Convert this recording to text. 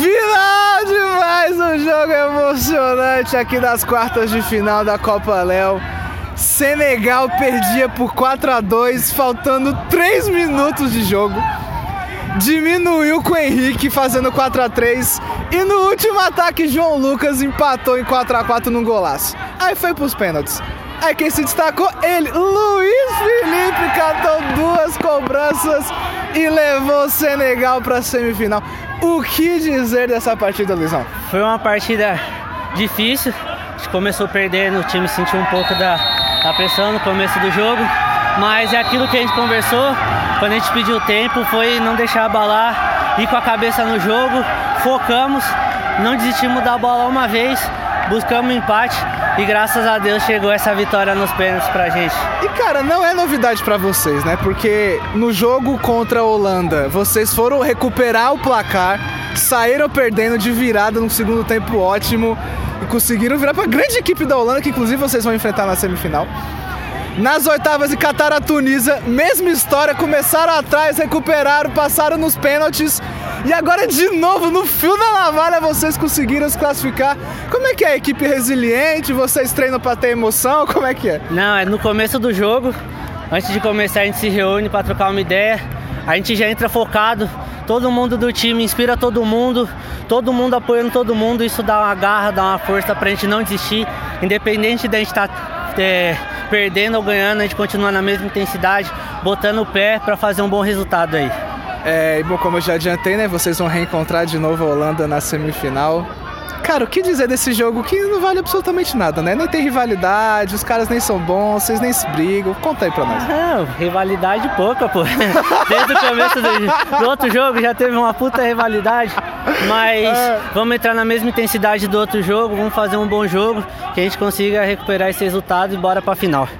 Final de mais um jogo emocionante aqui das quartas de final da Copa Léo. Senegal perdia por 4 a 2, faltando 3 minutos de jogo. Diminuiu com o Henrique fazendo 4 a 3 e no último ataque João Lucas empatou em 4 a 4 num golaço. Aí foi pros pênaltis. Aí quem se destacou? Ele, Luiz Felipe, catou duas cobranças e levou o Senegal para a semifinal. O que dizer dessa partida, Luizão? Foi uma partida difícil. A gente começou perdendo, o time sentiu um pouco da, da pressão no começo do jogo, mas é aquilo que a gente conversou quando a gente pediu tempo, foi não deixar abalar, ir com a cabeça no jogo, focamos, não desistimos da bola uma vez, buscamos um empate e graças a Deus chegou essa vitória nos pênaltis pra gente. E cara, não é novidade para vocês, né? Porque no jogo contra a Holanda, vocês foram recuperar o placar, saíram perdendo de virada no segundo tempo ótimo e conseguiram virar para a grande equipe da Holanda, que inclusive vocês vão enfrentar na semifinal. Nas oitavas de Qatar a Tunísia, mesma história, começaram atrás, recuperaram, passaram nos pênaltis e agora de novo no fio da navalha vocês conseguiram se classificar. Como é que é? Equipe resiliente? Vocês treinam para ter emoção? Como é que é? Não, é no começo do jogo. Antes de começar a gente se reúne para trocar uma ideia. A gente já entra focado. Todo mundo do time inspira todo mundo, todo mundo apoiando todo mundo. Isso dá uma garra, dá uma força pra gente não desistir, independente de a gente estar tá, é, perdendo ou ganhando, a gente continua na mesma intensidade, botando o pé para fazer um bom resultado aí. É, e bom, como eu já adiantei, né? Vocês vão reencontrar de novo a Holanda na semifinal. Cara, o que dizer desse jogo que não vale absolutamente nada, né? Nem tem rivalidade, os caras nem são bons, vocês nem se brigam. Conta aí pra nós. Não, rivalidade pouca, pô. Desde o começo do, do, outro jogo já teve uma puta rivalidade. Mas é. vamos entrar na mesma intensidade do outro jogo, vamos fazer um bom jogo, que a gente consiga recuperar esse resultado e bora pra final.